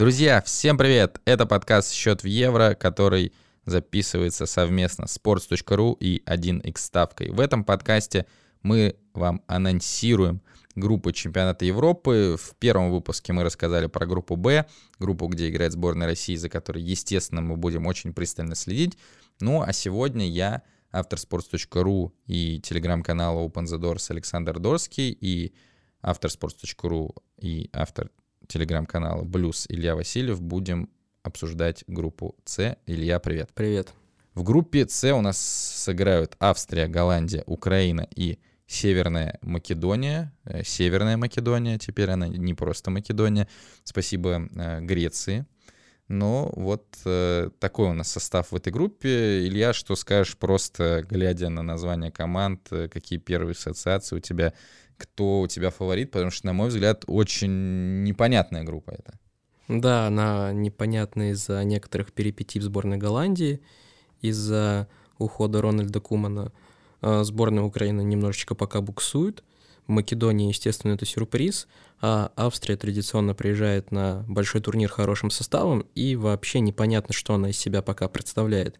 Друзья, всем привет! Это подкаст «Счет в евро», который записывается совместно с sports.ru и 1x ставкой. В этом подкасте мы вам анонсируем группы чемпионата Европы. В первом выпуске мы рассказали про группу «Б», группу, где играет сборная России, за которой, естественно, мы будем очень пристально следить. Ну, а сегодня я, автор sports.ru и телеграм-канала Open the Doors Александр Дорский и автор sports.ru и автор телеграм-канала Блюз Илья Васильев будем обсуждать группу С. Илья, привет. Привет. В группе С у нас сыграют Австрия, Голландия, Украина и Северная Македония. Э, Северная Македония, теперь она не просто Македония. Спасибо э, Греции. Но вот э, такой у нас состав в этой группе. Илья, что скажешь просто, глядя на название команд, э, какие первые ассоциации у тебя, кто у тебя фаворит? Потому что, на мой взгляд, очень непонятная группа это. Да, она непонятна из-за некоторых перипетий в сборной Голландии, из-за ухода Рональда Кумана – а, сборная Украины немножечко пока буксует. Македония, естественно, это сюрприз, а Австрия традиционно приезжает на большой турнир хорошим составом, и вообще непонятно, что она из себя пока представляет.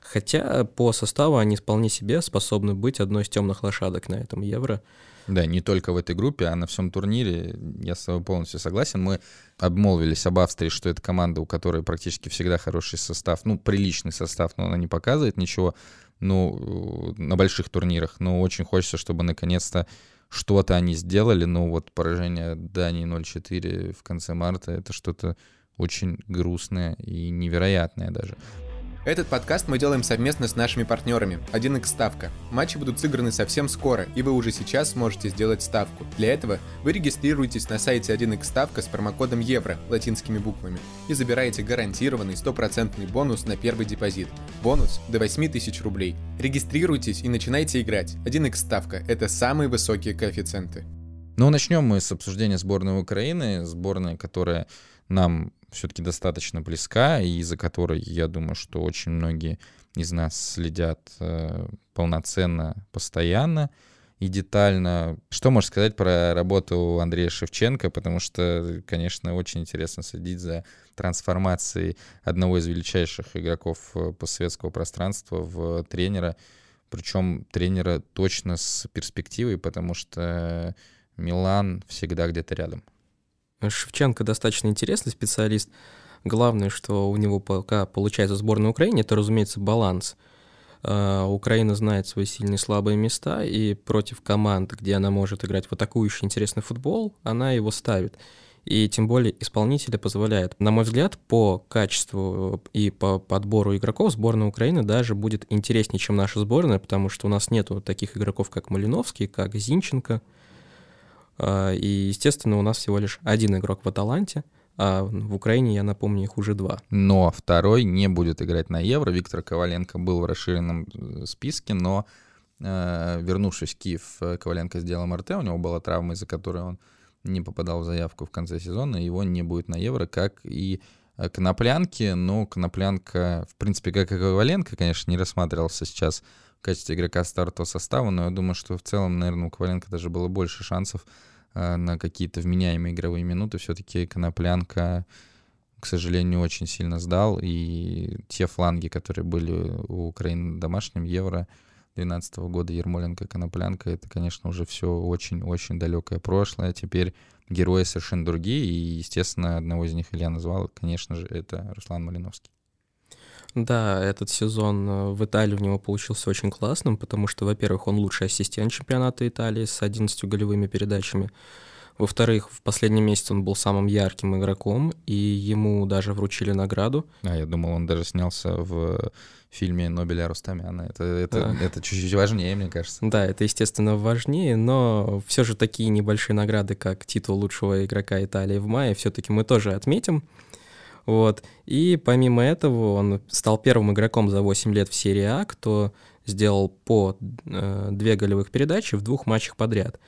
Хотя по составу они вполне себе способны быть одной из темных лошадок на этом Евро. Да, не только в этой группе, а на всем турнире. Я с тобой полностью согласен. Мы обмолвились об Австрии, что это команда, у которой практически всегда хороший состав. Ну, приличный состав, но она не показывает ничего ну, на больших турнирах. Но очень хочется, чтобы наконец-то что-то они сделали. Ну, вот поражение Дании 0-4 в конце марта — это что-то очень грустное и невероятное даже. Этот подкаст мы делаем совместно с нашими партнерами 1x Ставка. Матчи будут сыграны совсем скоро, и вы уже сейчас сможете сделать ставку. Для этого вы регистрируетесь на сайте 1x Ставка с промокодом ЕВРО латинскими буквами и забираете гарантированный стопроцентный бонус на первый депозит. Бонус до 8000 рублей. Регистрируйтесь и начинайте играть. 1x Ставка – это самые высокие коэффициенты. Ну, начнем мы с обсуждения сборной Украины, сборной, которая нам все-таки достаточно близка, и за которой, я думаю, что очень многие из нас следят э, полноценно, постоянно и детально. Что можешь сказать про работу Андрея Шевченко? Потому что, конечно, очень интересно следить за трансформацией одного из величайших игроков э, постсоветского пространства в тренера, причем тренера точно с перспективой, потому что Милан всегда где-то рядом. Шевченко достаточно интересный специалист. Главное, что у него пока получается в сборной Украины, это, разумеется, баланс. А, Украина знает свои сильные и слабые места, и против команд, где она может играть в атакующий интересный футбол, она его ставит. И тем более исполнители позволяют. На мой взгляд, по качеству и по подбору игроков сборная Украины даже будет интереснее, чем наша сборная, потому что у нас нету таких игроков, как Малиновский, как Зинченко – и, естественно, у нас всего лишь один игрок в Аталанте, а в Украине, я напомню, их уже два. Но второй не будет играть на Евро. Виктор Коваленко был в расширенном э, списке, но э, вернувшись в Киев, э, Коваленко сделал МРТ, у него была травма, из-за которой он не попадал в заявку в конце сезона, его не будет на Евро, как и Коноплянки, но Коноплянка, в принципе, как и Коваленко, конечно, не рассматривался сейчас в качестве игрока стартового состава, но я думаю, что в целом, наверное, у Коваленко даже было больше шансов э, на какие-то вменяемые игровые минуты. Все-таки Коноплянка, к сожалению, очень сильно сдал, и те фланги, которые были у Украины на домашнем Евро 2012 года, Ермоленко, Коноплянка, это, конечно, уже все очень-очень далекое прошлое. Теперь герои совершенно другие, и, естественно, одного из них Илья назвал, конечно же, это Руслан Малиновский. Да, этот сезон э, в Италии у него получился очень классным, потому что, во-первых, он лучший ассистент чемпионата Италии с 11 голевыми передачами. Во-вторых, в последний месяц он был самым ярким игроком, и ему даже вручили награду. А, я думал, он даже снялся в фильме Нобеля Рустамяна. Это, это, а. это чуть-чуть важнее, мне кажется. Да, это, естественно, важнее, но все же такие небольшие награды, как титул лучшего игрока Италии в мае, все-таки мы тоже отметим. Вот. И помимо этого он стал первым игроком за 8 лет в серии А, кто сделал по э, две голевых передачи в двух матчах подряд.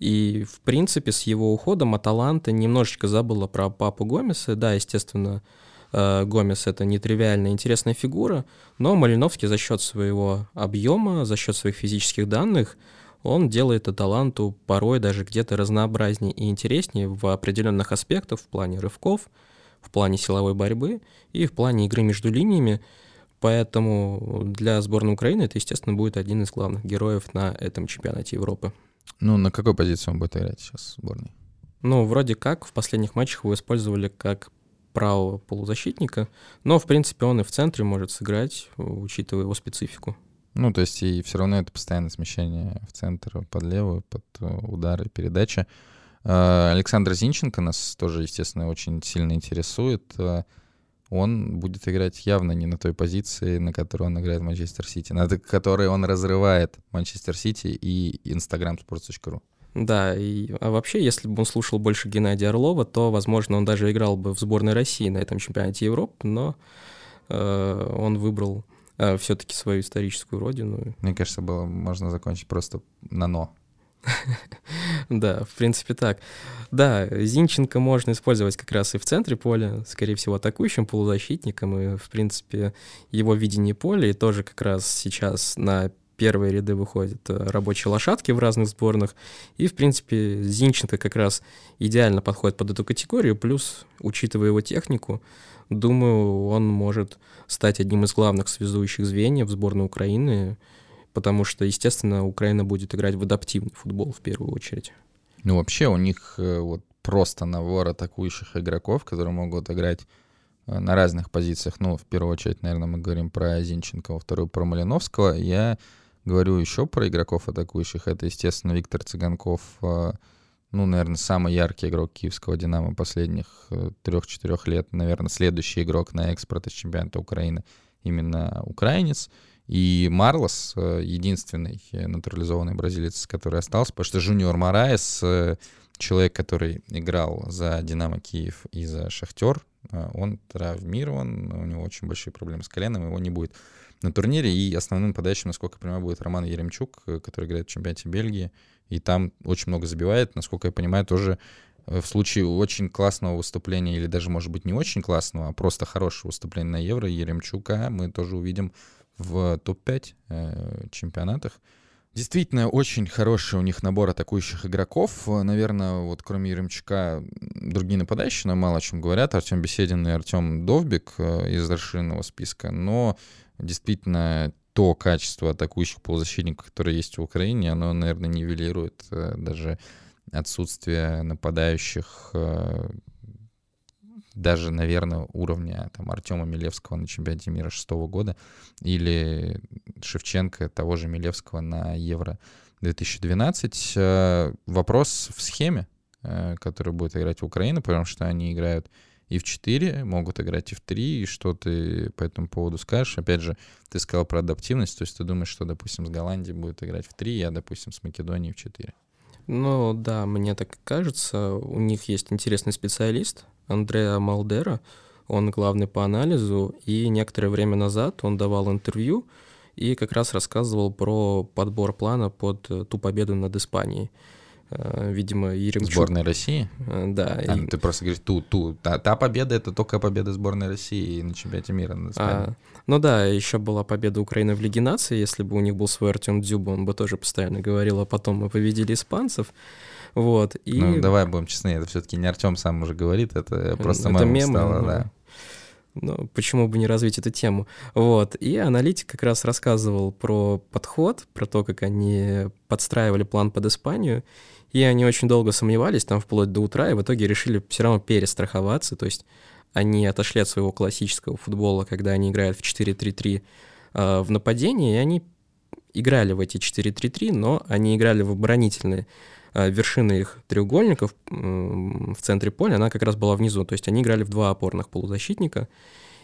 И, в принципе, с его уходом Аталанта немножечко забыла про папу Гомеса. Да, естественно, э, Гомес — это нетривиальная интересная фигура, но Малиновский за счет своего объема, за счет своих физических данных, он делает Аталанту порой даже где-то разнообразнее и интереснее в определенных аспектах в плане рывков, в плане силовой борьбы и в плане игры между линиями. Поэтому для сборной Украины это, естественно, будет один из главных героев на этом чемпионате Европы. Ну, на какой позиции он будет играть сейчас в сборной? Ну, вроде как в последних матчах его использовали как правого полузащитника, но, в принципе, он и в центре может сыграть, учитывая его специфику. Ну, то есть и все равно это постоянное смещение в центр под левую, под э, удары, передача. Э, Александр Зинченко нас тоже, естественно, очень сильно интересует. Э, он будет играть явно не на той позиции, на которой он играет в Манчестер Сити, на которой он разрывает Манчестер Сити и instagramsports.ru. Да, и, а вообще, если бы он слушал больше Геннадия Орлова, то, возможно, он даже играл бы в сборной России на этом чемпионате Европы, но э, он выбрал э, все-таки свою историческую родину. Мне кажется, было можно закончить просто на «но». Да, в принципе так. Да, Зинченко можно использовать как раз и в центре поля, скорее всего, атакующим полузащитником, и, в принципе, его видение поля, и тоже как раз сейчас на первые ряды выходят э, рабочие лошадки в разных сборных, и, в принципе, Зинченко как раз идеально подходит под эту категорию, плюс, учитывая его технику, думаю, он может стать одним из главных связующих звеньев сборной Украины, потому что, естественно, Украина будет играть в адаптивный футбол в первую очередь. Ну, вообще у них э, вот просто набор атакующих игроков, которые могут играть э, на разных позициях. Ну, в первую очередь, наверное, мы говорим про Зинченко, во вторую про Малиновского. Я говорю еще про игроков атакующих. Это, естественно, Виктор Цыганков, э, ну, наверное, самый яркий игрок киевского «Динамо» последних трех-четырех лет. Наверное, следующий игрок на экспорт из чемпионата Украины именно украинец. И Марлос э, единственный натурализованный бразилец, который остался, потому что Жуниор Мараес, э, человек, который играл за Динамо Киев и за Шахтер, э, он травмирован, у него очень большие проблемы с коленом, его не будет на турнире. И основным подающим, насколько я понимаю, будет Роман Еремчук, который играет в чемпионате Бельгии. И там очень много забивает, насколько я понимаю, тоже в случае очень классного выступления, или даже, может быть, не очень классного, а просто хорошего выступления на Евро, Еремчука мы тоже увидим в топ-5 э, чемпионатах. Действительно, очень хороший у них набор атакующих игроков. Наверное, вот кроме Еремчука, другие нападающие нам мало о чем говорят. Артем Беседин и Артем Довбик э, из расширенного списка. Но действительно, то качество атакующих полузащитников, которое есть в Украине, оно, наверное, нивелирует э, даже отсутствие нападающих даже, наверное, уровня там, Артема Милевского на чемпионате мира шестого года или Шевченко того же Милевского на Евро 2012. Э, вопрос в схеме, э, который будет играть в Украину, потому что они играют и в 4, могут играть и в 3, и что ты по этому поводу скажешь? Опять же, ты сказал про адаптивность, то есть ты думаешь, что, допустим, с Голландией будет играть в 3, а, допустим, с Македонией в 4. Ну да, мне так кажется. У них есть интересный специалист, Андреа Малдера, он главный по анализу, и некоторое время назад он давал интервью и как раз рассказывал про подбор плана под ту победу над Испанией. Э, видимо, Еремчук... Сборной России? Э, да. А, и... Ты просто говоришь, ту, ту, та, та победа — это только победа сборной России на чемпионате мира Испанией. А, ну да, еще была победа Украины в Лиге нации. Если бы у них был свой Артем Дзюба, он бы тоже постоянно говорил, а потом мы победили испанцев. Вот, и... Ну, давай будем честны, это все-таки не Артем сам уже говорит, это просто это мем стало, да. Ну, почему бы не развить эту тему? Вот. И аналитик как раз рассказывал про подход, про то, как они подстраивали план под Испанию. И они очень долго сомневались, там вплоть до утра, и в итоге решили все равно перестраховаться. То есть они отошли от своего классического футбола, когда они играют в 4-3-3 э, а, в нападении, и они играли в эти 4-3-3, но они играли в оборонительные а, вершина их треугольников в центре поля, она как раз была внизу. То есть они играли в два опорных полузащитника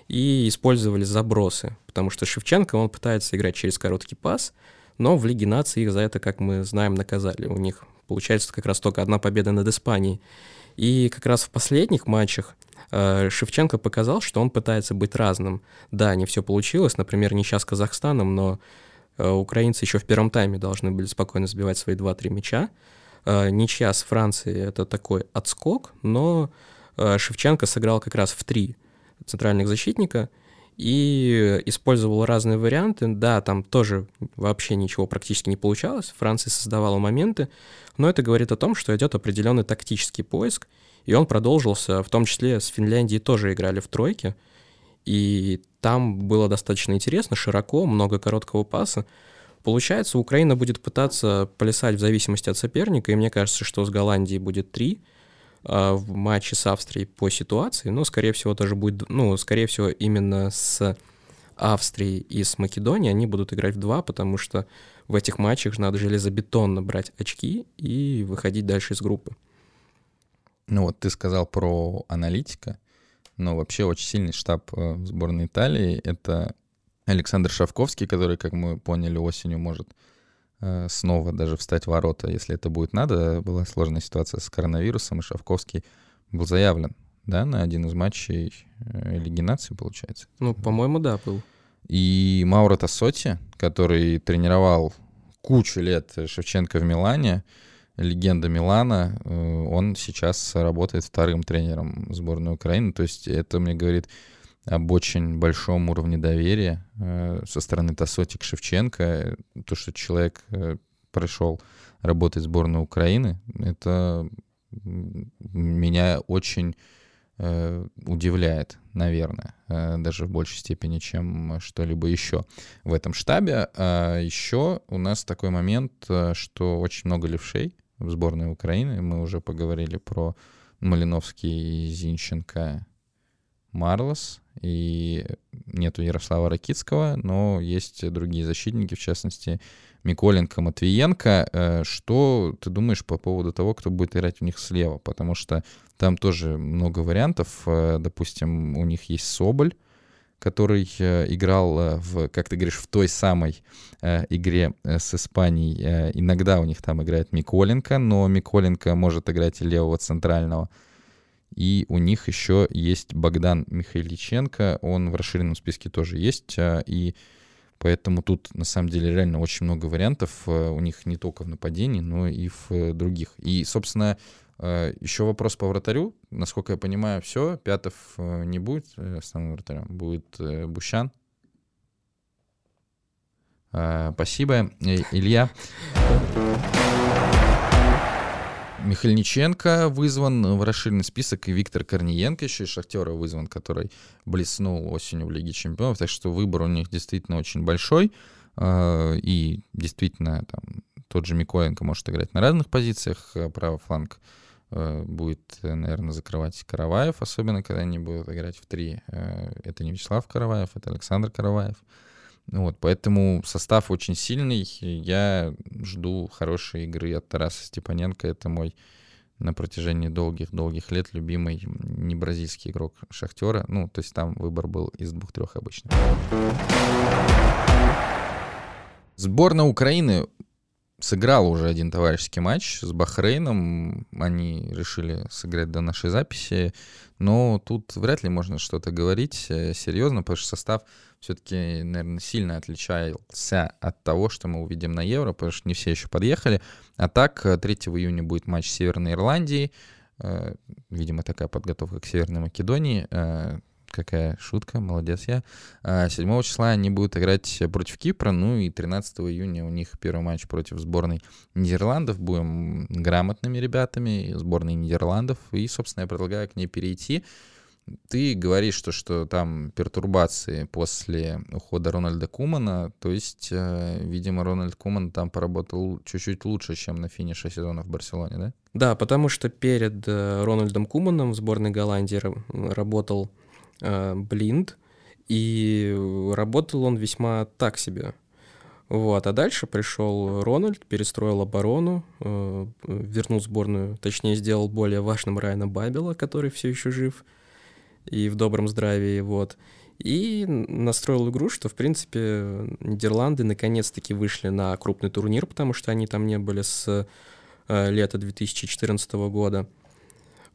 и использовали забросы, потому что Шевченко, он пытается играть через короткий пас, но в Лиге нации их за это, как мы знаем, наказали. У них получается как раз только одна победа над Испанией. И как раз в последних матчах а, Шевченко показал, что он пытается быть разным. Да, не все получилось, например, не сейчас с Казахстаном, но а, украинцы еще в первом тайме должны были спокойно сбивать свои 2-3 мяча. Э, ничья с Францией — это такой отскок, но э, Шевченко сыграл как раз в три центральных защитника и использовал разные варианты. Да, там тоже вообще ничего практически не получалось. Франция создавала моменты, но это говорит о том, что идет определенный тактический поиск, И он продолжился, в том числе с Финляндией тоже играли в тройке. И там было достаточно интересно, широко, много короткого паса. Получается, Украина будет пытаться плясать в зависимости от соперника, и мне кажется, что с Голландией будет три в матче с Австрией по ситуации, но, скорее всего, тоже будет, ну, скорее всего, именно с Австрией и с Македонией они будут играть в два, потому что в этих матчах надо железобетонно брать очки и выходить дальше из группы. Ну вот ты сказал про аналитика, но вообще очень сильный штаб э, сборной Италии — это Александр Шавковский, который, как мы поняли, осенью может снова даже встать в ворота, если это будет надо. Была сложная ситуация с коронавирусом, и Шавковский был заявлен, да, на один из матчей э, Лиги нации, получается. Ну, по-моему, да, был. И Мауро Тассоти, который тренировал кучу лет Шевченко в Милане, легенда Милана, э, он сейчас работает вторым тренером сборной Украины. То есть это мне говорит об очень большом уровне доверия э, со стороны Тасоти к Шевченко. То, что человек э, пришел работать в сборную Украины, это меня очень удивляет, наверное, даже в большей степени, чем что-либо еще в этом штабе. А еще у нас такой момент, что очень много левшей в сборной Украины. Мы уже поговорили про Малиновский, Зинченко, Марлос. И нету Ярослава Ракицкого, но есть другие защитники, в частности, Миколенко, Матвиенко. Э, что ты думаешь по поводу того, кто будет играть у них слева? Потому что там тоже много вариантов. Э, допустим, у них есть Соболь, который э, играл в, как ты говоришь, в той самой игре с Испанией. Иногда у них там играет Миколенко, но Миколенко может играть и левого центрального. И у них еще есть Богдан Михайличенко, он в расширенном списке тоже есть, и поэтому тут на самом деле реально очень много вариантов у них не только в нападении, но и в других. И, собственно, Э, Еще вопрос по вратарю. Насколько я понимаю, все, Пятов э, не будет э, основным вратарем, будет Бущан. Спасибо, Илья. Михальниченко вызван в расширенный список, и Виктор Корниенко еще из Шахтера вызван, который блеснул осенью в Лиге Чемпионов, так что выбор у них действительно очень большой, и действительно там тот же Миколенко может играть на разных позициях, правый фланг Э, будет, э, наверное, закрывать Караваев, особенно когда они будут играть в три. Э, это не Вячеслав Караваев, это Александр Караваев. Вот, поэтому состав очень сильный. Я жду хорошей игры от Тараса Степаненко. Это мой на протяжении долгих-долгих лет любимый не бразильский игрок Шахтера. Ну, то есть там выбор был из двух-трех обычно. Сборная Украины сыграл уже один товарищеский матч с Бахрейном. Они решили сыграть до нашей записи. Но тут вряд ли можно что-то говорить э, серьезно, потому что состав все-таки, наверное, сильно отличался от того, что мы увидим на Евро, потому что не все еще подъехали. А так, 3 э, июня будет матч Северной Ирландии. Э, видимо, такая подготовка к Северной Македонии какая шутка, молодец я. 7 а, числа они будут играть против Кипра, ну и 13 июня у них первый матч против сборной Нидерландов. Будем грамотными ребятами, сборной Нидерландов, и, собственно, я предлагаю к ней перейти. Ты говоришь, что, что там пертурбации после ухода Рональда Кумана, то есть, э, видимо, Рональд Куман там поработал чуть-чуть лучше, чем на финише сезона в Барселоне, да? Да, потому что перед э, Рональдом Куманом в сборной Голландии работал Блинд, и работал он весьма так себе. Вот, а дальше пришел Рональд, перестроил оборону, э, вернул сборную, точнее, сделал более важным Райана Бабела, который все еще жив и в добром здравии, вот. И настроил игру, что, в принципе, Нидерланды наконец-таки вышли на крупный турнир, потому что они там не были с э, лета 2014 года.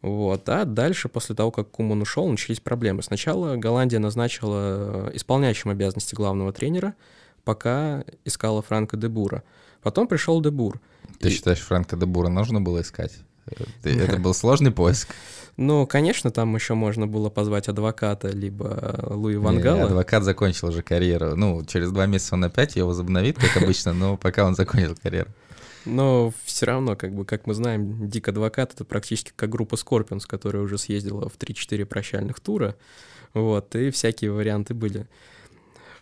Вот. А дальше, после того, как Куман ушел, начались проблемы. Сначала Голландия назначила э, исполняющим обязанности главного тренера, пока искала Франка Дебура. Потом пришел Дебур. Ты и... считаешь, Франка Дебура нужно было искать? Это был сложный поиск? Ну, конечно, там еще можно было позвать адвоката, либо Луи Вангала. Адвокат закончил уже карьеру. Ну, через два месяца он опять ее возобновит, как обычно, но пока он закончил карьеру. Но все равно, как бы, как мы знаем, Дик Адвокат — это практически как группа Scorpions, которая уже съездила в 3-4 прощальных тура, вот, и всякие варианты были.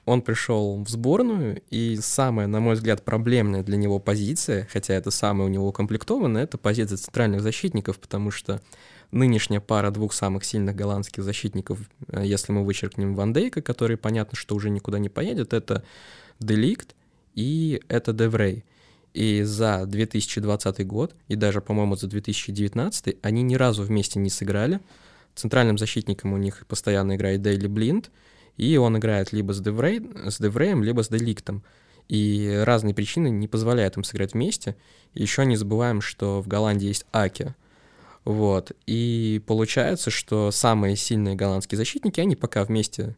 Он пришел в сборную, и самая, на мой взгляд, проблемная для него позиция, хотя это самая у него укомплектованная, это позиция центральных защитников, потому что нынешняя пара двух самых сильных голландских защитников, э, если мы вычеркнем Ван Дейка, который понятно, что уже никуда не поедет, это Деликт и это Деврей. И за 2020 год, и даже, по-моему, за 2019 они ни разу вместе не сыграли. Центральным защитником у них постоянно играет Дейли Блинд, и он играет либо с, Деврей, с Девреем, либо с Деликтом. И разные причины не позволяют им сыграть вместе. еще не забываем, что в Голландии есть Аки. Вот. И получается, что самые сильные голландские защитники, они пока вместе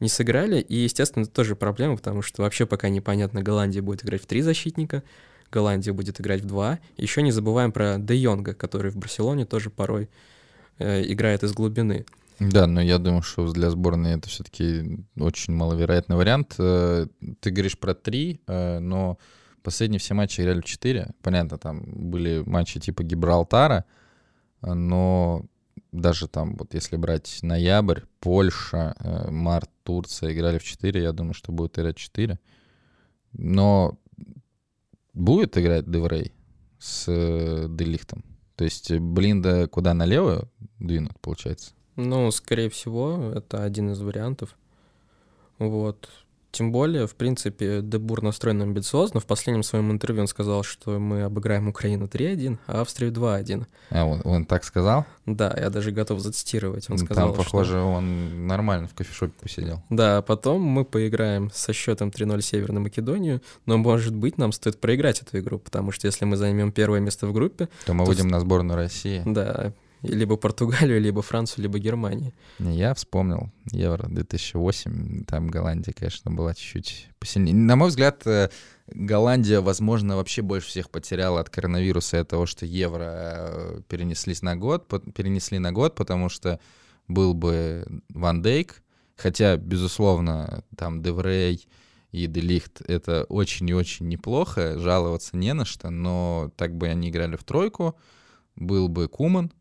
не сыграли. И, естественно, это тоже проблема, потому что вообще пока непонятно, Голландия будет играть в три защитника, Голландия будет играть в два. Еще не забываем про Де Йонга, который в Барселоне тоже порой э, играет из глубины. Да, но я думаю, что для сборной это все-таки очень маловероятный вариант. Э, ты говоришь про три, э, но последние все матчи играли в четыре. Понятно, там были матчи типа Гибралтара, но даже там, вот если брать ноябрь, Польша, э, март, Турция играли в 4, я думаю, что будет играть 4. Но будет играть Деврей с э, Делихтом? То есть Блинда куда налево двинут, получается? Ну, скорее всего, это один из вариантов. Вот. Тем более, в принципе, Дебур настроен амбициозно. В последнем своем интервью он сказал, что мы обыграем Украину 3-1, а Австрию 2-1. А, он, он так сказал? Да, я даже готов зацитировать. Он сказал, Там, похоже, что... он нормально в кофешопе посидел. Да, потом мы поиграем со счетом 3-0 Северной Македонию, но, может быть, нам стоит проиграть эту игру, потому что если мы займем первое место в группе... То мы то... выйдем на сборную России. Да, либо Португалию, либо Францию, либо Германию. Я вспомнил Евро 2008, там Голландия, конечно, была чуть-чуть посильнее. На мой взгляд, э, Голландия, возможно, вообще больше всех потеряла от коронавируса и того, что Евро э, перенеслись на год, перенесли на год, потому что был бы Ван Дейк, хотя, безусловно, там Деврей и Делихт — это очень и очень неплохо, жаловаться не на что, но так бы они играли в тройку, был бы Куман,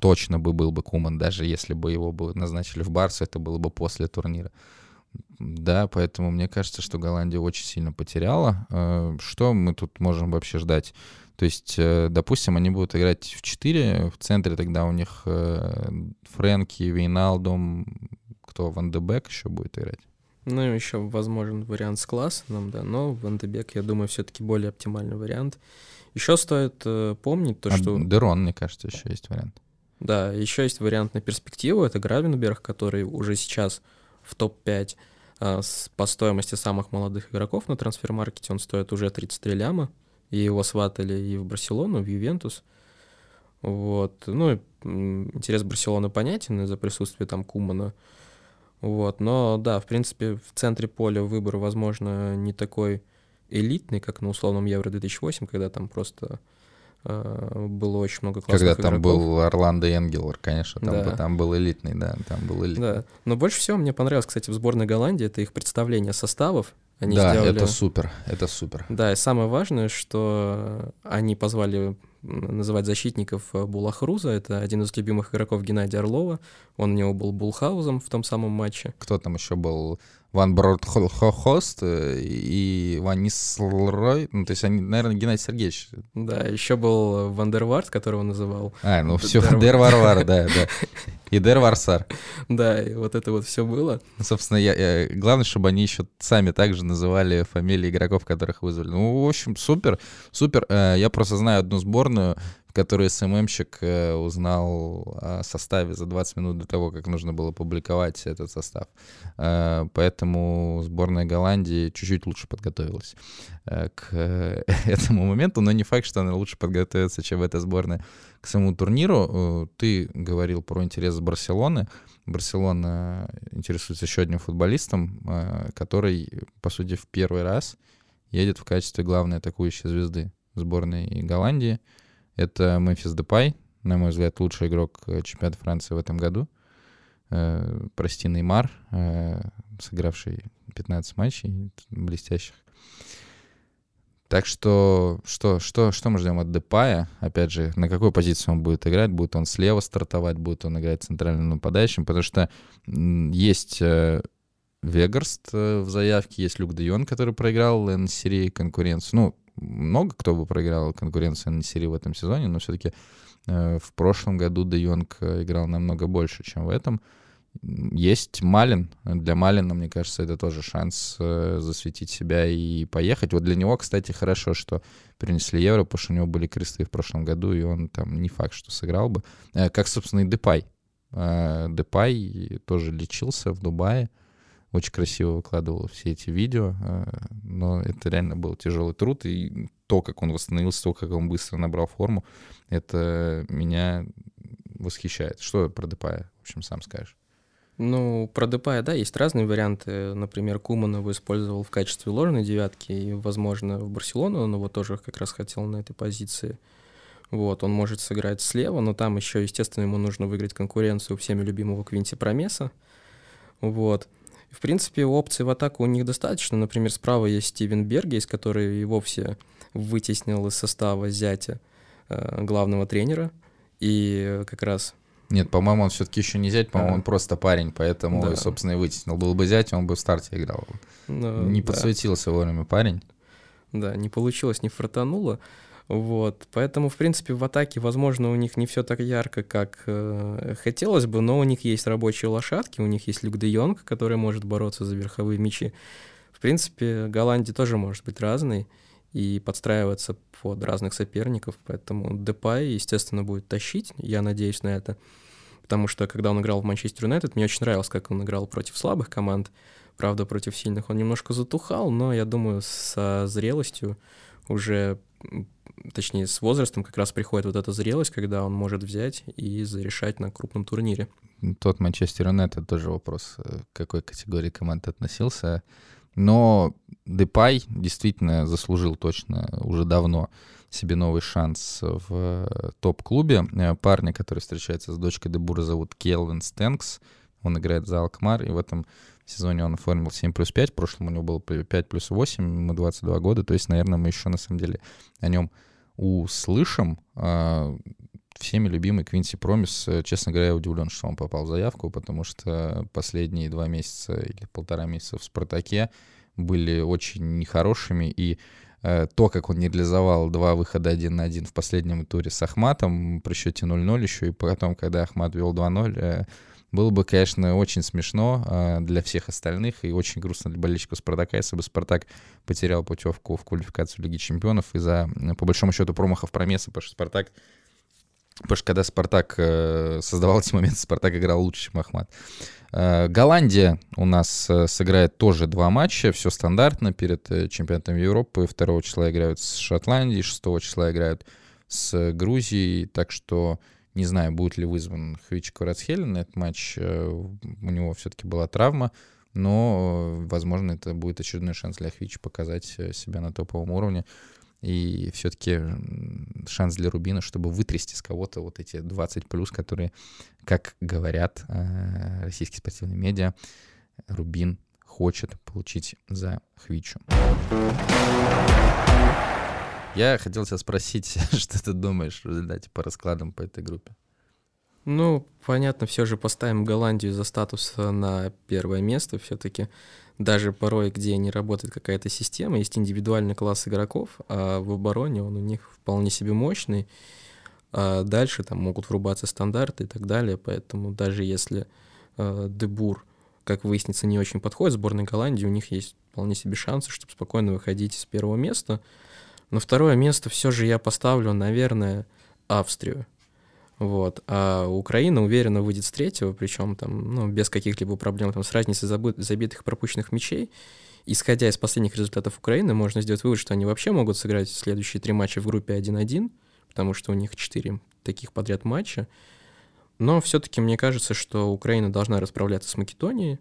точно бы был бы Куман, даже если бы его бы назначили в Барсу, это было бы после турнира. Да, поэтому мне кажется, что Голландия очень сильно потеряла. Э, что мы тут можем вообще ждать? То есть, э, допустим, они будут играть в 4, в центре тогда у них Фрэнки, Вейналдум, кто, Ван де Бек еще будет играть? Ну, еще возможен вариант с классом, да, но Ван де Бек, я думаю, все-таки более оптимальный вариант. Еще стоит э, помнить то, а что... Дерон, мне кажется, еще есть вариант. Да, еще есть вариант на перспективу. Это Гравенберг, который уже сейчас в топ-5 э, с, по стоимости самых молодых игроков на трансфер-маркете. Он стоит уже 33 ляма. И его сватали и в Барселону, в Ювентус. Вот. Ну, интерес Барселоны понятен из-за присутствия там Кумана. Вот. Но да, в принципе, в центре поля выбор, возможно, не такой элитный, как на условном Евро-2008, когда там просто э, было очень много классных Когда там был Орландо Энгелер, конечно, там, да. там был элитный, да, там был элитный. Да, но больше всего мне понравилось, кстати, в сборной Голландии, это их представление составов. Они да, сделали... это супер, это супер. Да, и самое важное, что они позвали называть защитников э, Булахруза, это один из любимых игроков Геннадия Орлова, он у него был Булхаузом в том самом матче. Кто там еще был? Ван Бродхост э, и Ван Нислрой. Ну, то есть они, наверное, Геннадий Сергеевич. Да, еще был Вандервард, которого называл. А, ну все, Дерварвар, да, да. И Дерварсар. Да, и вот это вот все было. Собственно, я, я, главное, чтобы они еще сами также называли фамилии игроков, которых вызвали. Ну, в общем, супер, супер. Э, я просто знаю одну сборную, который СММщик э, узнал о составе за 20 минут до того, как нужно было публиковать этот состав. Э, поэтому сборная Голландии чуть-чуть лучше подготовилась э, к этому моменту, но не факт, что она лучше подготовится, чем эта сборная к самому турниру. Ты говорил про интерес Барселоны. Барселона интересуется еще одним футболистом, который, по сути, в первый раз едет в качестве главной атакующей звезды сборной Голландии — Это Мемфис Депай, на мой взгляд, лучший игрок э, чемпионата Франции в этом году. Э, прости, Неймар, э, сыгравший 15 матчей блестящих. Так что, что, что, что мы ждем от Депая? Опять же, на какой позиции он будет играть? Будет он слева стартовать, будет он играть центральным нападающим? Потому что есть э, Вегарст э, в заявке, есть Люк Дейон, который проиграл НСРИ конкуренцию. Ну, много кто бы проиграл конкуренцию НСРИ в этом сезоне, но все-таки э, в прошлом году Де Йонг играл намного больше, чем в этом. Есть Малин. Для Малина, мне кажется, это тоже шанс э, засветить себя и поехать. Вот для него, кстати, хорошо, что принесли Евро, потому что у него были кресты в прошлом году, и он там не факт, что сыграл бы. Э, как, собственно, и Депай. Э, Депай тоже лечился в Дубае. Очень красиво выкладывал все эти видео, э, но это реально был тяжелый труд, и то, как он восстановился, то, как он быстро набрал форму, это меня восхищает. Что про Депая, в общем, сам скажешь? Ну, про Депая, да, есть разные варианты. Например, Куман его использовал в качестве ложной девятки, и, возможно, в Барселону он его тоже как раз хотел на этой позиции. Вот, он может сыграть слева, но там еще, естественно, ему нужно выиграть конкуренцию всеми любимого Квинти Промеса. Вот. В принципе, опций в атаку у них достаточно. Например, справа есть Стивен Бергейс, который и вовсе вытеснил из состава зятя э, главного тренера. И как раз нет, по-моему, он все-таки еще не зять, по-моему, а. он просто парень, поэтому, да. собственно, и вытеснил. Был бы зять, он бы в старте играл. Ну, не да. подсветился вовремя парень. Да, не получилось, не фартануло. Вот, поэтому, в принципе, в атаке, возможно, у них не все так ярко, как э, хотелось бы, но у них есть рабочие лошадки, у них есть Люк де Йонг, который может бороться за верховые мячи. В принципе, Голландия тоже может быть разной и подстраиваться под разных соперников, поэтому Депай, естественно, будет тащить, я надеюсь на это, потому что когда он играл в Манчестер Юнайтед, мне очень нравилось, как он играл против слабых команд, правда, против сильных он немножко затухал, но я думаю, со зрелостью уже, точнее, с возрастом как раз приходит вот эта зрелость, когда он может взять и зарешать на крупном турнире. Тот Манчестер Юнайтед тоже вопрос, э, к какой категории команд относился. Но Депай действительно заслужил точно уже давно себе новый шанс в э, топ-клубе. Э, парня, который встречается с дочкой Дебура, зовут Келвин Стэнкс. Он играет за Алкмар, и в этом сезоне он оформил 7 плюс 5, в прошлом у него было 5 плюс 8, ему 22 года, то есть, наверное, мы еще на самом деле о нем услышим. А, всеми любимый Квинси Промис, э, честно говоря, я удивлен, что он попал в заявку, потому что последние два месяца или полтора месяца в «Спартаке» были очень нехорошими, и э, то, как он нейтрализовал два выхода один на один в последнем туре с Ахматом при счете 0-0 еще, и потом, когда Ахмат вел 2-0, э, было бы, конечно, очень смешно э, для всех остальных и очень грустно для болельщиков Спартака, если бы Спартак потерял путевку в квалификацию Лиги Чемпионов из-за, по большому счету, промахов Промеса, потому что Спартак Потому что когда Спартак э, создавал эти моменты, Спартак играл лучше, чем Ахмат. Э, Голландия у нас э, сыграет тоже два матча, все стандартно перед э, чемпионатом Европы. 2 числа играют с Шотландией, 6 числа играют с Грузией. Так что не знаю, будет ли вызван Хвич Кварацхель на этот матч. У него все-таки была травма. Но, возможно, это будет очередной шанс для Хвича показать себя на топовом уровне. И все-таки шанс для Рубина, чтобы вытрясти с кого-то вот эти 20 плюс, которые, как говорят э, российские спортивные медиа, Рубин хочет получить за Хвичу. Я хотел тебя спросить, что ты думаешь в результате по раскладам по этой группе? Ну, понятно, все же поставим Голландию за статус на первое место все-таки даже порой, где не работает какая-то система, есть индивидуальный класс игроков, а в обороне он у них вполне себе мощный, а дальше там могут врубаться стандарты и так далее, поэтому даже если э, Дебур, как выяснится, не очень подходит сборной Голландии, у них есть вполне себе шансы, чтобы спокойно выходить с первого места. Но второе место все же я поставлю, наверное, Австрию. Вот. А Украина уверенно выйдет с третьего, причем там, ну, без каких-либо проблем, там, с разницей забитых пропущенных мячей. Исходя из последних результатов Украины, можно сделать вывод, что они вообще могут сыграть следующие три матча в группе 1-1, потому что у них четыре таких подряд матча. Но все-таки мне кажется, что Украина должна расправляться с Македонией.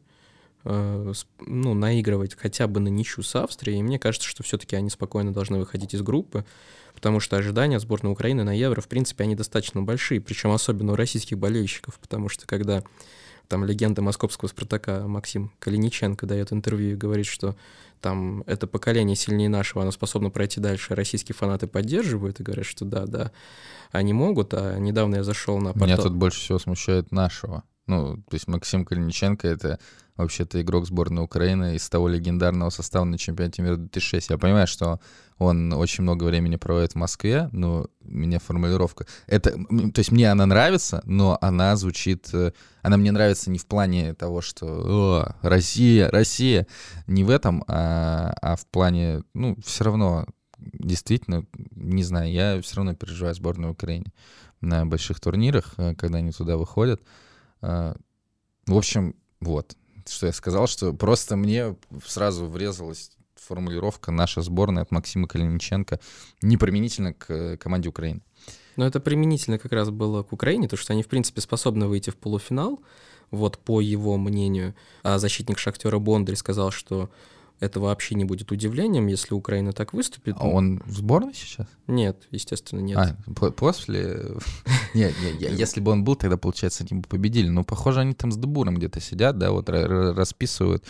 Э, ну, наигрывать хотя бы на ничью с Австрией. И мне кажется, что все-таки они спокойно должны выходить из группы, потому что ожидания сборной Украины на Евро, в принципе, они достаточно большие, причем особенно у российских болельщиков, потому что когда там легенда московского «Спартака» Максим Калиниченко дает интервью и говорит, что там это поколение сильнее нашего, оно способно пройти дальше, российские фанаты поддерживают и говорят, что да, да, они могут, а недавно я зашел на портал... Меня тут больше всего смущает нашего. Ну, то есть Максим Калиниченко — это вообще-то игрок сборной Украины из того легендарного состава на чемпионате мира 2006. Я понимаю, что он очень много времени проводит в Москве, но меня формулировка... Это, то есть мне она нравится, но она звучит... Э, она мне нравится не в плане того, что О, Россия, Россия, не в этом, а, а в плане, ну, все равно, действительно, не знаю, я все равно переживаю сборную Украины на больших турнирах, э, когда они туда выходят. А, в общем, вот, что я сказал, что просто мне сразу врезалась формулировка «наша сборная» от Максима Калиниченко неприменительно к э, команде Украины. Но это применительно как раз было к Украине, то что они, в принципе, способны выйти в полуфинал, вот по его мнению. А защитник Шахтера Бондарь сказал, что это вообще не будет удивлением, если Украина так выступит. А он в сборной сейчас? Нет, естественно, нет. А, после? Нет, если бы он был, тогда, получается, они бы победили. Но, похоже, они там с Дебуром где-то сидят, да, вот расписывают.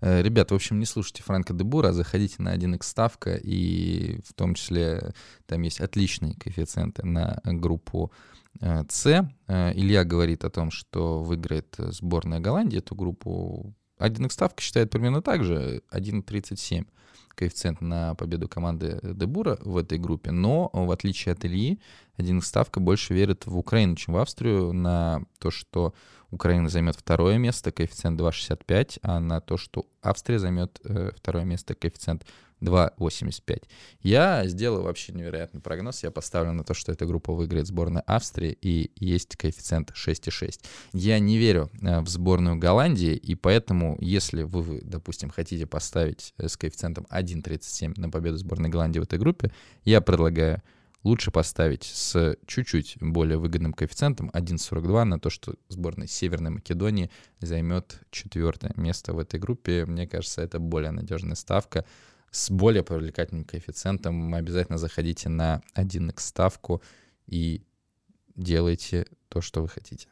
Э, ребят, в общем, не слушайте Франка Дебура, а заходите на 1x ставка, и в том числе там есть отличные коэффициенты на группу э, С. Э, Илья говорит о том, что выиграет сборная Голландии эту группу 1 ставка считает примерно так же, 1.37 коэффициент на победу команды Дебура в этой группе, но в отличие от Ильи, 1 ставка больше верит в Украину, чем в Австрию, на то, что Украина займет второе место, коэффициент 2,65, а на то, что Австрия займет э, второе место, коэффициент 2,85. Я сделаю вообще невероятный прогноз. Я поставлю на то, что эта группа выиграет сборная Австрии, и есть коэффициент 6,6. Я не верю э, в сборную Голландии, и поэтому, если вы, допустим, хотите поставить э, с коэффициентом 1,37 на победу сборной Голландии в этой группе, я предлагаю лучше поставить с чуть-чуть более выгодным коэффициентом 1.42 на то, что сборная Северной Македонии займет четвертое место в этой группе. Мне кажется, это более надежная ставка с более привлекательным коэффициентом. Обязательно заходите на 1x ставку и делайте то, что вы хотите.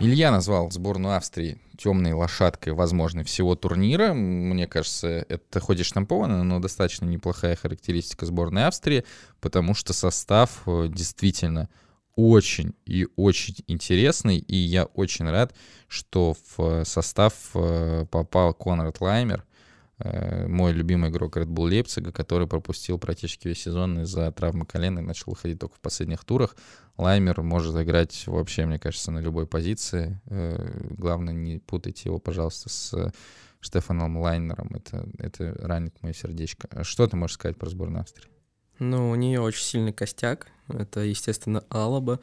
Илья назвал сборную Австрии темной лошадкой, возможно, всего турнира. Мне кажется, это хоть и штамповано, но достаточно неплохая характеристика сборной Австрии, потому что состав э, действительно очень и очень интересный, и я очень рад, что в состав э, попал Конрад Лаймер, Э, мой любимый игрок Red Bull Лейпцига, который пропустил практически весь сезон из-за травмы колена и начал выходить только в последних турах. Лаймер может играть вообще, мне кажется, на любой позиции. Э, главное, не путайте его, пожалуйста, с Штефаном Лайнером. Это, это ранит мое сердечко. Что ты можешь сказать про сборную Австрии? Ну, у нее очень сильный костяк. Это, естественно, Алаба.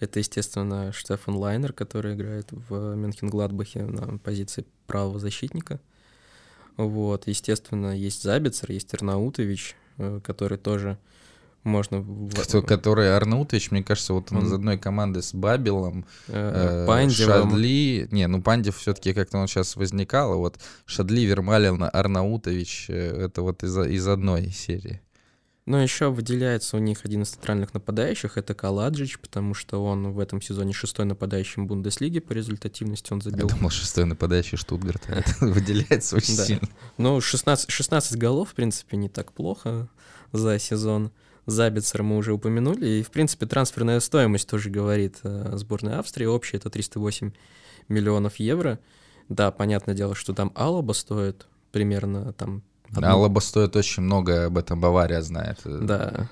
Это, естественно, Штефан Лайнер, который играет в Мюнхен-Гладбахе на позиции правого защитника — вот, естественно, есть Забицер, есть Арнаутович, э, который тоже можно... Кто, который Арнаутович, мне кажется, вот он, он... из одной команды с Бабелом, э, э Шадли... Не, ну Пандев все-таки как-то он сейчас возникал, а вот Шадли, Вермалин, Арнаутович, э, это вот из, из одной серии. Но еще выделяется у них один из центральных нападающих, это Каладжич, потому что он в этом сезоне шестой нападающий в Бундеслиге по результативности, он забил... Я думал, шестой нападающий Штутгарта, это выделяется очень сильно. Ну, 16, 16 голов, в принципе, не так плохо за сезон. Забицер мы уже упомянули, и, в принципе, трансферная стоимость тоже говорит э, сборной Австрии, общая это 308 миллионов евро. Да, понятное дело, что там Алаба стоит примерно там Одну... Алаба стоит очень много, об этом Бавария знает. Да,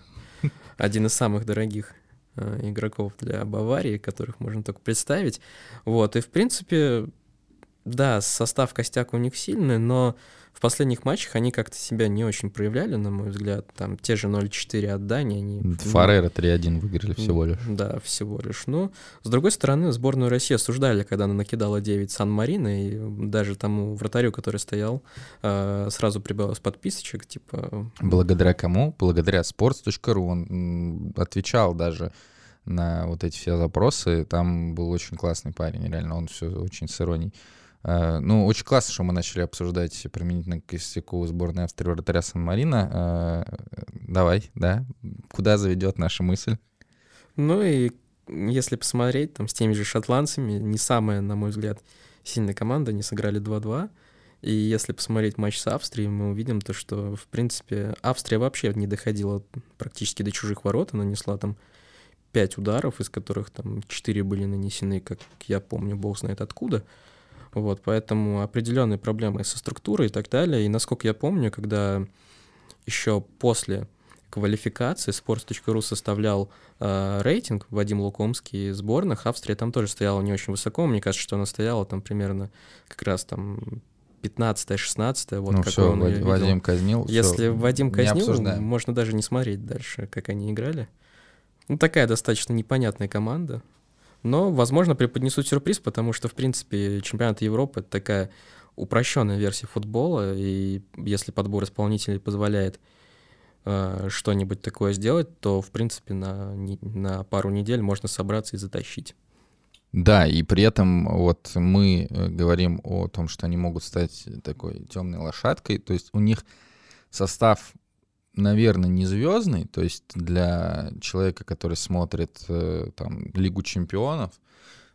один из самых дорогих э, игроков для Баварии, которых можно только представить. Вот, и в принципе, да, состав костяк у них сильный, но в последних матчах они как-то себя не очень проявляли, на мой взгляд. Там те же 0-4 отдания. Они, Фарера 3-1 выиграли всего лишь. Да, всего лишь. Но, с другой стороны, сборную России осуждали, когда она накидала 9 Сан-Марина, и даже тому вратарю, который стоял, э, сразу прибавилось подписочек, типа... Благодаря кому? Благодаря sports.ru. Он отвечал даже на вот эти все запросы. Там был очень классный парень, реально, он все очень с иронией. Uh, ну, очень классно, что мы начали обсуждать применительно к костяку сборной Австрии вратаря Сан-Марина. Uh, давай, да, куда заведет наша мысль? Ну и если посмотреть, там с теми же шотландцами, не самая, на мой взгляд, сильная команда, они сыграли 2-2. И если посмотреть матч с Австрией, мы увидим то, что, в принципе, Австрия вообще не доходила практически до чужих ворот, она нанесла там пять ударов, из которых там четыре были нанесены, как я помню, бог знает откуда. Вот, поэтому определенные проблемы со структурой и так далее. И насколько я помню, когда еще после квалификации Sports.ru составлял э, рейтинг Вадим Лукомский сборных, Австрия там тоже стояла не очень высоко, мне кажется, что она стояла там примерно как раз там 15-16, вот ну, все, Вадим, Вадим казнил. Если все, Вадим казнил, можно даже не смотреть дальше, как они играли. Ну, такая достаточно непонятная команда. Но, возможно, преподнесут сюрприз, потому что, в принципе, чемпионат Европы — это такая упрощенная версия футбола, и если подбор исполнителей позволяет э, что-нибудь такое сделать, то, в принципе, на, на пару недель можно собраться и затащить. Да, и при этом вот мы э, говорим о том, что они могут стать такой темной лошадкой, то есть у них состав, наверное, не звездный, то есть для человека, который смотрит э, там Лигу чемпионов,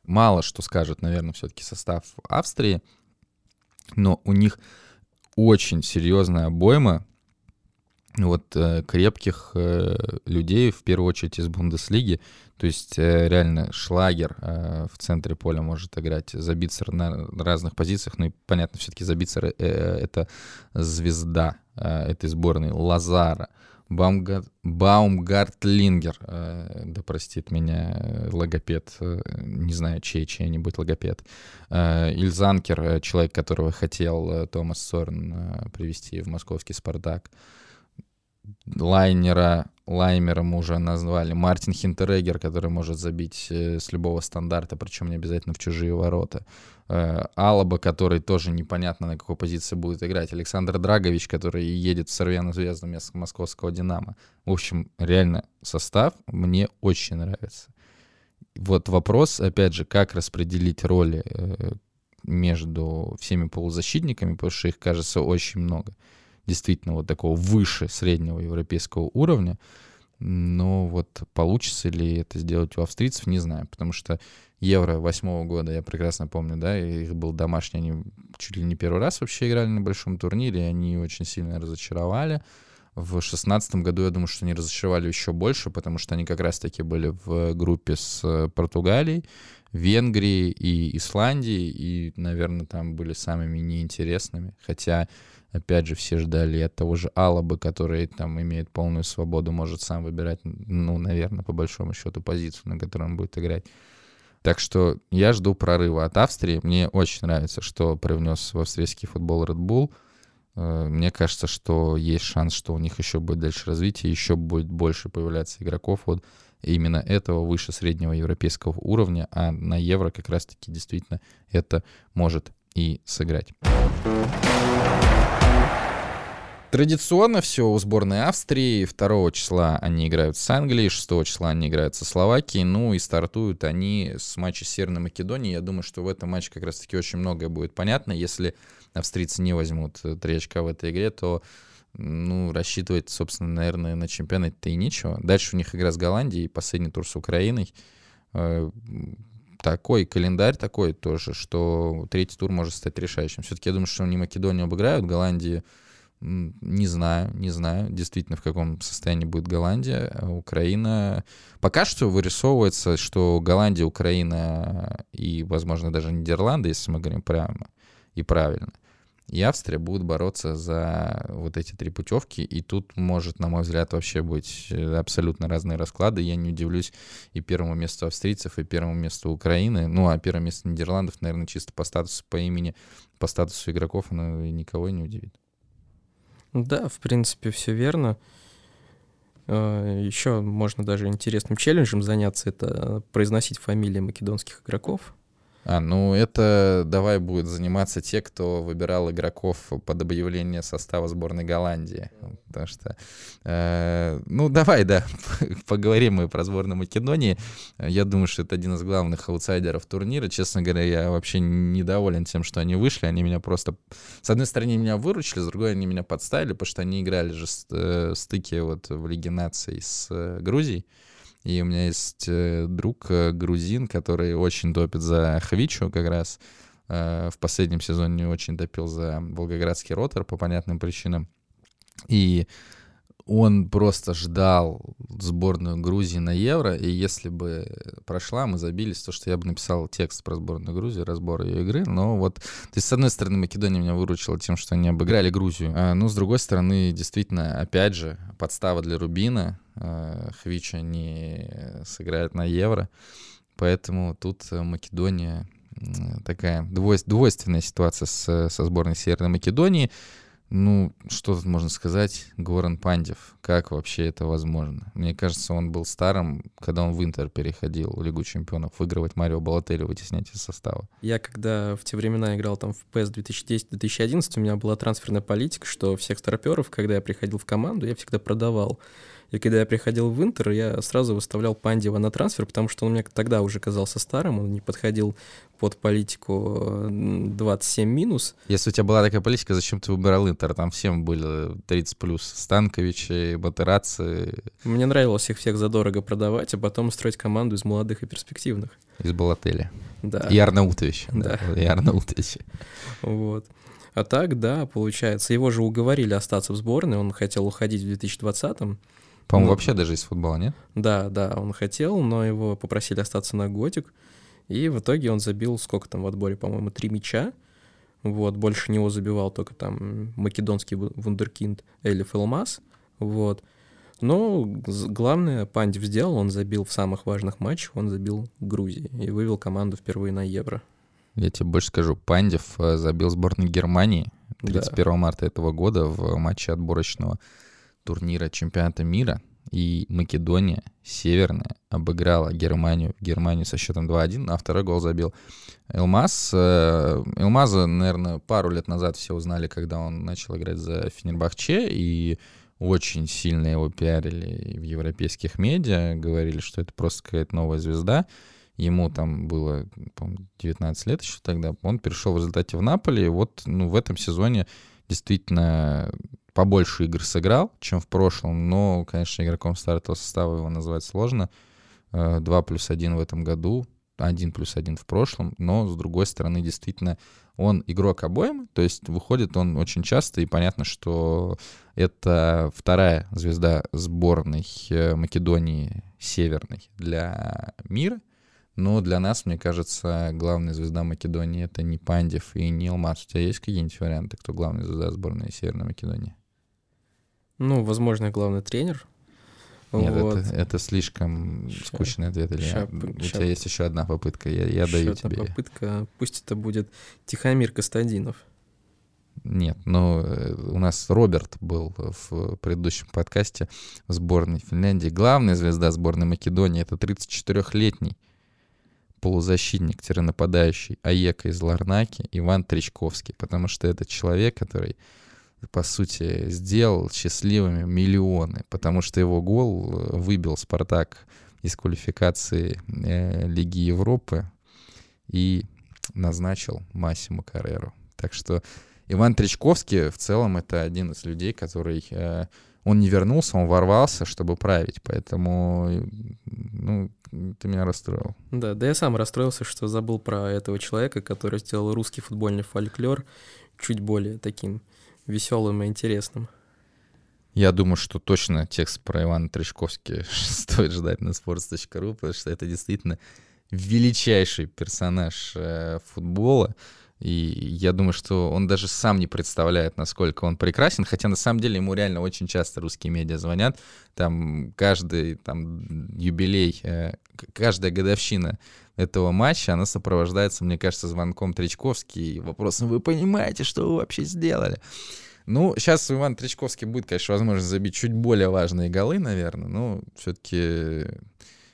мало что скажет, наверное, все-таки состав Австрии, но у них очень серьезная обойма вот э, крепких людей, в первую очередь из Бундеслиги, то есть э, реально шлагер э, в центре поля может играть. Забицер на разных позициях. Ну и понятно, все-таки Забицер э, это звезда этой сборной. Лазара. Баумгарт, Баумгартлингер, да простит меня логопед, не знаю, чей, чей-нибудь логопед. Ильзанкер, человек, которого хотел Томас Цорн привести в московский «Спартак». Лайнера, лаймера мы уже назвали. Мартин Хинтерегер, который может забить э, с любого стандарта, причем не обязательно в чужие ворота. Э, Алаба, который тоже непонятно на какой позиции будет играть. Александр Драгович, который едет в Сорвяну звезду вместо московского «Динамо». В общем, реально состав мне очень нравится. Вот вопрос, опять же, как распределить роли э, между всеми полузащитниками, потому что их, кажется, очень много действительно вот такого выше среднего европейского уровня. Но вот получится ли это сделать у австрийцев, не знаю, потому что Евро восьмого года, я прекрасно помню, да, их был домашний, они чуть ли не первый раз вообще играли на большом турнире, они очень сильно разочаровали. В шестнадцатом году, я думаю, что они разочаровали еще больше, потому что они как раз-таки были в группе с Португалией, Венгрией и Исландией, и, наверное, там были самыми неинтересными. Хотя Опять же, все ждали от того же Алабы, который там имеет полную свободу, может сам выбирать, ну, наверное, по большому счету, позицию, на которой он будет играть. Так что я жду прорыва от Австрии. Мне очень нравится, что привнес в австрийский футбол Red Bull. Э, мне кажется, что есть шанс, что у них еще будет дальше развитие, еще будет больше появляться игроков вот именно этого выше среднего европейского уровня, а на Евро как раз-таки действительно это может и сыграть. Традиционно все у сборной Австрии. 2 числа они играют с Англией, 6 числа они играют со Словакией. Ну и стартуют они с матча с Северной Македонией. Я думаю, что в этом матче как раз-таки очень многое будет понятно. Если австрийцы не возьмут 3 очка в этой игре, то ну, рассчитывать, собственно, наверное, на чемпионат-то и нечего. Дальше у них игра с Голландией, последний тур с Украиной. Э, такой календарь такой тоже, что третий тур может стать решающим. Все-таки я думаю, что они Македонию обыграют, Голландии не знаю, не знаю, действительно, в каком состоянии будет Голландия, а Украина. Пока что вырисовывается, что Голландия, Украина и, возможно, даже Нидерланды, если мы говорим прямо и правильно, и Австрия будут бороться за вот эти три путевки. И тут может, на мой взгляд, вообще быть э, абсолютно разные расклады. Я не удивлюсь и первому месту австрийцев, и первому месту Украины. Ну, а первое место Нидерландов, наверное, чисто по статусу, по имени, по статусу игроков, оно никого не удивит. Да, в принципе, все верно. А, Еще можно даже интересным челленджем заняться, это произносить фамилии македонских игроков. А, ну это давай будет заниматься те, кто выбирал игроков под объявление состава сборной Голландии. Потому что, э, ну давай, да, поговорим мы про сборную Македонии. Я думаю, что это один из главных аутсайдеров турнира. Честно говоря, я вообще недоволен тем, что они вышли. Они меня просто, с одной стороны, меня выручили, с другой они меня подставили, потому что они играли же э, стыки вот в Лиге наций с э, Грузией. И у меня есть э, друг э, грузин, который очень топит за Хвичу как раз. Э, в последнем сезоне очень топил за Волгоградский ротор по понятным причинам. И он просто ждал сборную Грузии на Евро, и если бы прошла, мы забились, то, что я бы написал текст про сборную Грузии, разбор ее игры, но вот, то есть, с одной стороны, Македония меня выручила тем, что они обыграли Грузию, а, ну, с другой стороны, действительно, опять же, подстава для Рубина, Хвича не сыграет на Евро, поэтому тут Македония такая двойственная ситуация с, со сборной Северной Македонии, ну, что тут можно сказать? Горан Пандев. Как вообще это возможно? Мне кажется, он был старым, когда он в Интер переходил в Лигу Чемпионов, выигрывать Марио Балотелли, вытеснять из состава. Я когда в те времена играл там в PES 2010-2011, у меня была трансферная политика, что всех старперов, когда я приходил в команду, я всегда продавал. И когда я приходил в Интер, я сразу выставлял Пандева на трансфер, потому что он мне тогда уже казался старым, он не подходил под политику 27 минус. Если у тебя была такая политика, зачем ты выбирал Интер? Там всем были 30 плюс. Станковичи, Батераци. Мне нравилось их всех задорого продавать, а потом строить команду из молодых и перспективных. Из Балатели. Да. И Арнаутовича. Да. да. И Арнаутовича. Вот. А так, да, получается. Его же уговорили остаться в сборной, он хотел уходить в 2020-м. По-моему, ну, вообще даже из футбола, нет? Да, да, он хотел, но его попросили остаться на годик. И в итоге он забил, сколько там в отборе, по-моему, три мяча. Вот, больше него забивал только там македонский вундеркинд Элиф Элмас. Вот. Но главное, Пандев сделал, он забил в самых важных матчах, он забил Грузии и вывел команду впервые на Евро. Я тебе больше скажу, Пандев э, забил сборной Германии 31 да. марта этого года в матче отборочного турнира чемпионата мира, и Македония, Северная, обыграла Германию, Германию со счетом 2-1, а второй гол забил Элмаз. Э, Элмаза, наверное, пару лет назад все узнали, когда он начал играть за Фенербахче, и очень сильно его пиарили в европейских медиа, говорили, что это просто какая-то новая звезда. Ему там было, по 19 лет еще тогда. Он перешел в результате в Наполе, и вот ну, в этом сезоне действительно побольше игр сыграл, чем в прошлом, но, конечно, игроком стартового состава его назвать сложно. 2 э, плюс 1 в этом году, 1 плюс 1 в прошлом, но, с другой стороны, действительно, он игрок обоим, то есть выходит он очень часто, и понятно, что это вторая звезда сборной э, Македонии Северной для мира, но для нас, мне кажется, главная звезда Македонии — это не Пандев и не Илмаз. У тебя есть какие-нибудь варианты, кто главная звезда сборной Северной Македонии? Ну, возможно, главный тренер. Нет, вот. это, это слишком ща, скучный ответ. Или ща, у ща, тебя есть еще одна попытка, я, я даю тебе. попытка, пусть это будет Тихомир Костадинов. Нет, но э, у нас Роберт был в предыдущем подкасте в сборной Финляндии. Главная звезда сборной Македонии — это 34-летний полузащитник-нападающий Аека из Ларнаки Иван Тричковский, потому что это человек, который по сути, сделал счастливыми миллионы, потому что его гол э, выбил «Спартак» из квалификации э, Лиги Европы и назначил Массимо Карреру. Так что Иван Тричковский в целом это один из людей, который... Э, он не вернулся, он ворвался, чтобы править, поэтому ну, ты меня расстроил. Да, да я сам расстроился, что забыл про этого человека, который сделал русский футбольный фольклор чуть более таким веселым и интересным. Я думаю, что точно текст про Ивана Тречковский стоит ждать на sports.ru, потому что это действительно величайший персонаж э, футбола. И я думаю, что он даже сам не представляет, насколько он прекрасен, хотя на самом деле ему реально очень часто русские медиа звонят. Там каждый там, юбилей, э, каждая годовщина этого матча, она сопровождается, мне кажется, звонком Тречковский и вопросом, вы понимаете, что вы вообще сделали? Ну, сейчас Иван Тречковский будет, конечно, возможность забить чуть более важные голы, наверное, но все-таки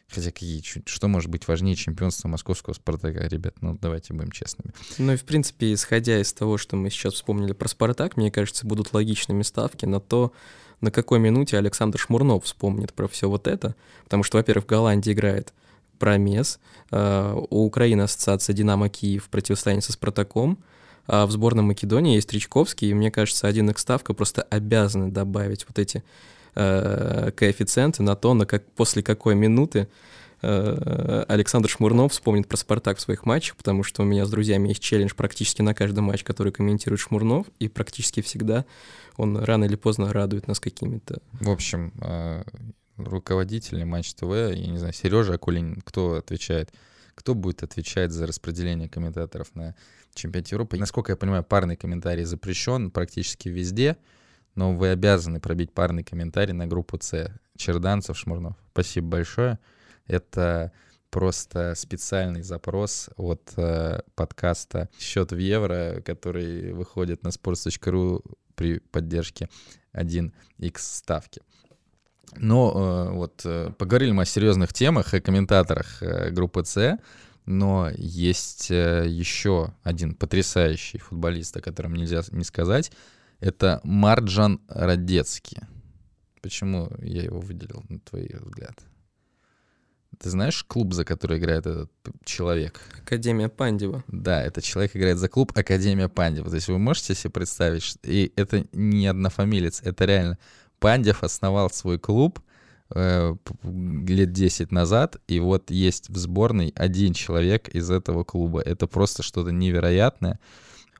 Хотя какие, что может быть важнее чемпионства московского «Спартака», ребят? Ну, давайте будем честными. Ну и, в принципе, исходя из того, что мы сейчас вспомнили про «Спартак», мне кажется, будут логичными ставки на то, на какой минуте Александр Шмурнов вспомнит про все вот это. Потому что, во-первых, в Голландии играет Промес, э, у Украины ассоциация «Динамо Киев» противостояние со «Спартаком», а в сборной Македонии есть Ричковский, и мне кажется, один x ставка просто обязаны добавить вот эти э, коэффициенты на то, на как, после какой минуты э, Александр Шмурнов вспомнит про «Спартак» в своих матчах, потому что у меня с друзьями есть челлендж практически на каждый матч, который комментирует Шмурнов, и практически всегда он рано или поздно радует нас какими-то... В общем, э, руководители Матч ТВ, я не знаю, Сережа Акулин, кто отвечает? Кто будет отвечать за распределение комментаторов на чемпионате Европы? Насколько я понимаю, парный комментарий запрещен практически везде но вы обязаны пробить парный комментарий на группу С. Черданцев, Шмурнов. Спасибо большое. Это просто специальный запрос от э, подкаста «Счет в евро», который выходит на sports.ru при поддержке 1x ставки. Но э, вот э, поговорили мы о серьезных темах, о комментаторах э, группы С, но есть э, еще один потрясающий футболист, о котором нельзя не сказать — это Марджан Радецкий. Почему я его выделил, на твой взгляд? Ты знаешь клуб, за который играет этот человек? Академия Пандева. Да, этот человек играет за клуб Академия Пандева. То есть вы можете себе представить, и это не однофамилец, это реально Пандев основал свой клуб э, лет 10 назад, и вот есть в сборной один человек из этого клуба. Это просто что-то невероятное.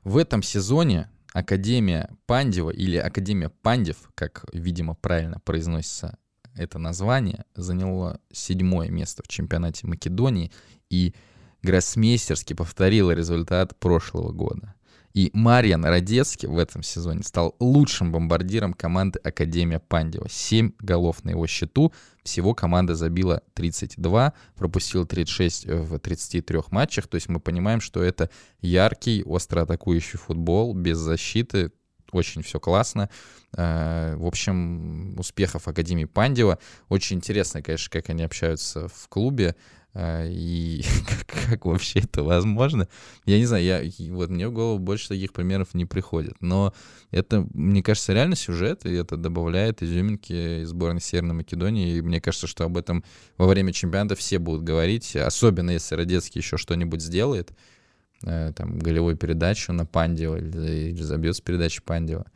В этом сезоне Академия Пандева или Академия Пандев, как, видимо, правильно произносится это название, заняла седьмое место в чемпионате Македонии и гроссмейстерски повторила результат прошлого года. И Мариан Радецкий в этом сезоне стал лучшим бомбардиром команды Академия Пандева. 7 голов на его счету. Всего команда забила 32, пропустила 36 в 33 матчах. То есть мы понимаем, что это яркий, остро атакующий футбол, без защиты. Очень все классно. Э, в общем, успехов Академии Пандева. Очень интересно, конечно, как они общаются в клубе. А, и как, вообще это возможно? Я не знаю, я, вот мне в голову больше таких примеров не приходит. Но это, мне кажется, реально сюжет, и это добавляет изюминки из сборной Северной Македонии. И мне кажется, что об этом во время чемпионата все будут говорить, особенно если Родецкий еще что-нибудь сделает, э, там, голевую передачу на Пандева или, или забьет с передачи Пандева.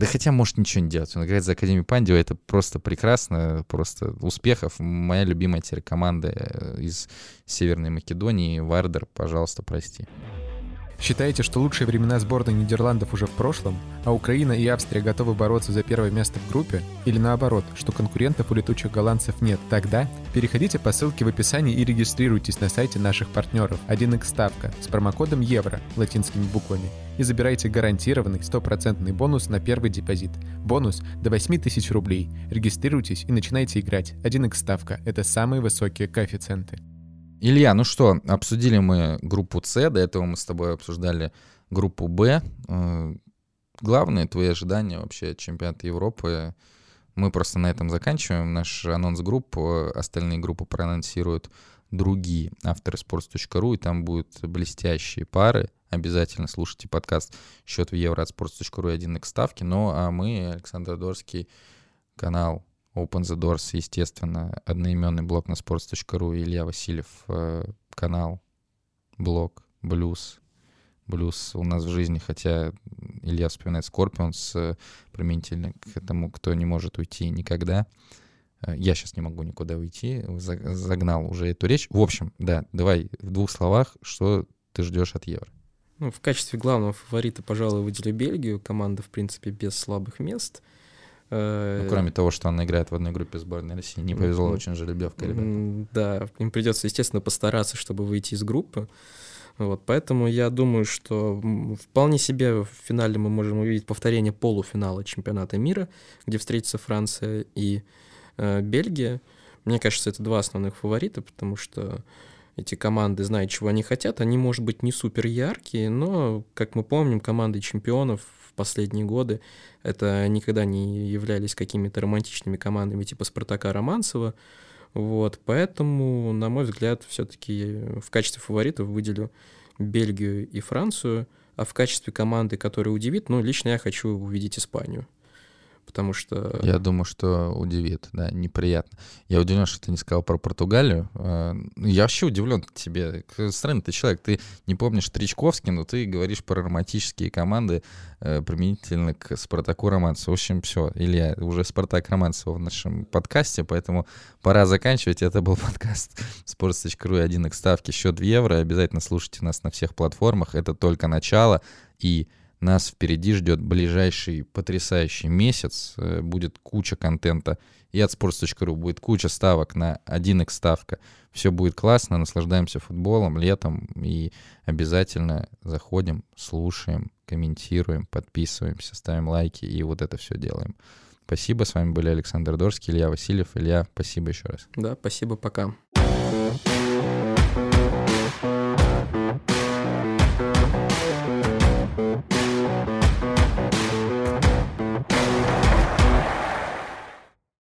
Да хотя может ничего не делать. Он играет за Академию Пандева, это просто прекрасно, просто успехов. Моя любимая теперь команда э, из Северной Македонии, Вардер, пожалуйста, прости. Считаете, что лучшие времена сборной Нидерландов уже в прошлом, а Украина и Австрия готовы бороться за первое место в группе? Или наоборот, что конкурентов у летучих голландцев нет? Тогда переходите по ссылке в описании и регистрируйтесь на сайте наших партнеров 1x ставка с промокодом ЕВРО латинскими буквами и забирайте гарантированный стопроцентный бонус на первый депозит. Бонус до 8000 рублей. Регистрируйтесь и начинайте играть. 1x ставка – это самые высокие коэффициенты. Илья, ну что, обсудили мы группу С, до этого мы с тобой обсуждали группу Б. Э, главные твои ожидания вообще от чемпионата Европы? Мы просто на этом заканчиваем наш анонс групп. Остальные группы проанонсируют другие авторы sports.ru, и там будут блестящие пары. Обязательно слушайте подкаст «Счет в евро» от sports.ru и 1x ставки. Ну, а мы, Александр Дорский, канал Open the Doors, естественно, одноименный блог на sports.ru, Илья Васильев, э, канал, блог, блюз. Блюз у нас в жизни, хотя Илья вспоминает Скорпионс, э, применительно к этому, кто не может уйти никогда. Э, я сейчас не могу никуда уйти, загнал уже эту речь. В общем, да, давай в двух словах, что ты ждешь от Евро? Ну, в качестве главного фаворита, пожалуй, выделю Бельгию. Команда, в принципе, без слабых мест — ну, кроме того, что она играет в одной группе сборной России. Не повезло mm-hmm. очень жеребьевка, ребята. Да, им придется, естественно, постараться, чтобы выйти из группы. Вот, поэтому я думаю, что вполне себе в финале мы можем увидеть повторение полуфинала чемпионата мира, где встретятся Франция и э, Бельгия. Мне кажется, это два основных фаворита, потому что эти команды знают, чего они хотят. Они, может быть, не супер яркие, но, как мы помним, команды чемпионов последние годы это никогда не являлись какими-то романтичными командами типа Спартака Романцева. Вот, поэтому, на мой взгляд, все-таки в качестве фаворитов выделю Бельгию и Францию, а в качестве команды, которая удивит, ну, лично я хочу увидеть Испанию потому что... Я думаю, что удивит, да, неприятно. Я удивлен, что ты не сказал про Португалию. А, я вообще удивлен тебе. Странный ты человек, ты не помнишь Тричковский, но ты говоришь про романтические команды э, применительно к Спартаку Романцеву. В общем, все, Илья, уже Спартак Романцева в нашем подкасте, поэтому пора заканчивать. Это был подкаст sports.ru и 1 ставки, счет в евро. Обязательно слушайте нас на всех платформах. Это только начало. И нас впереди ждет ближайший потрясающий месяц. Э, будет куча контента и от sports.ru. Будет куча ставок на 1x ставка. Все будет классно, наслаждаемся футболом летом и обязательно заходим, слушаем, комментируем, подписываемся, ставим лайки и вот это все делаем. Спасибо, с вами были Александр Дорский, Илья Васильев. Илья, спасибо еще раз. Да, спасибо, пока.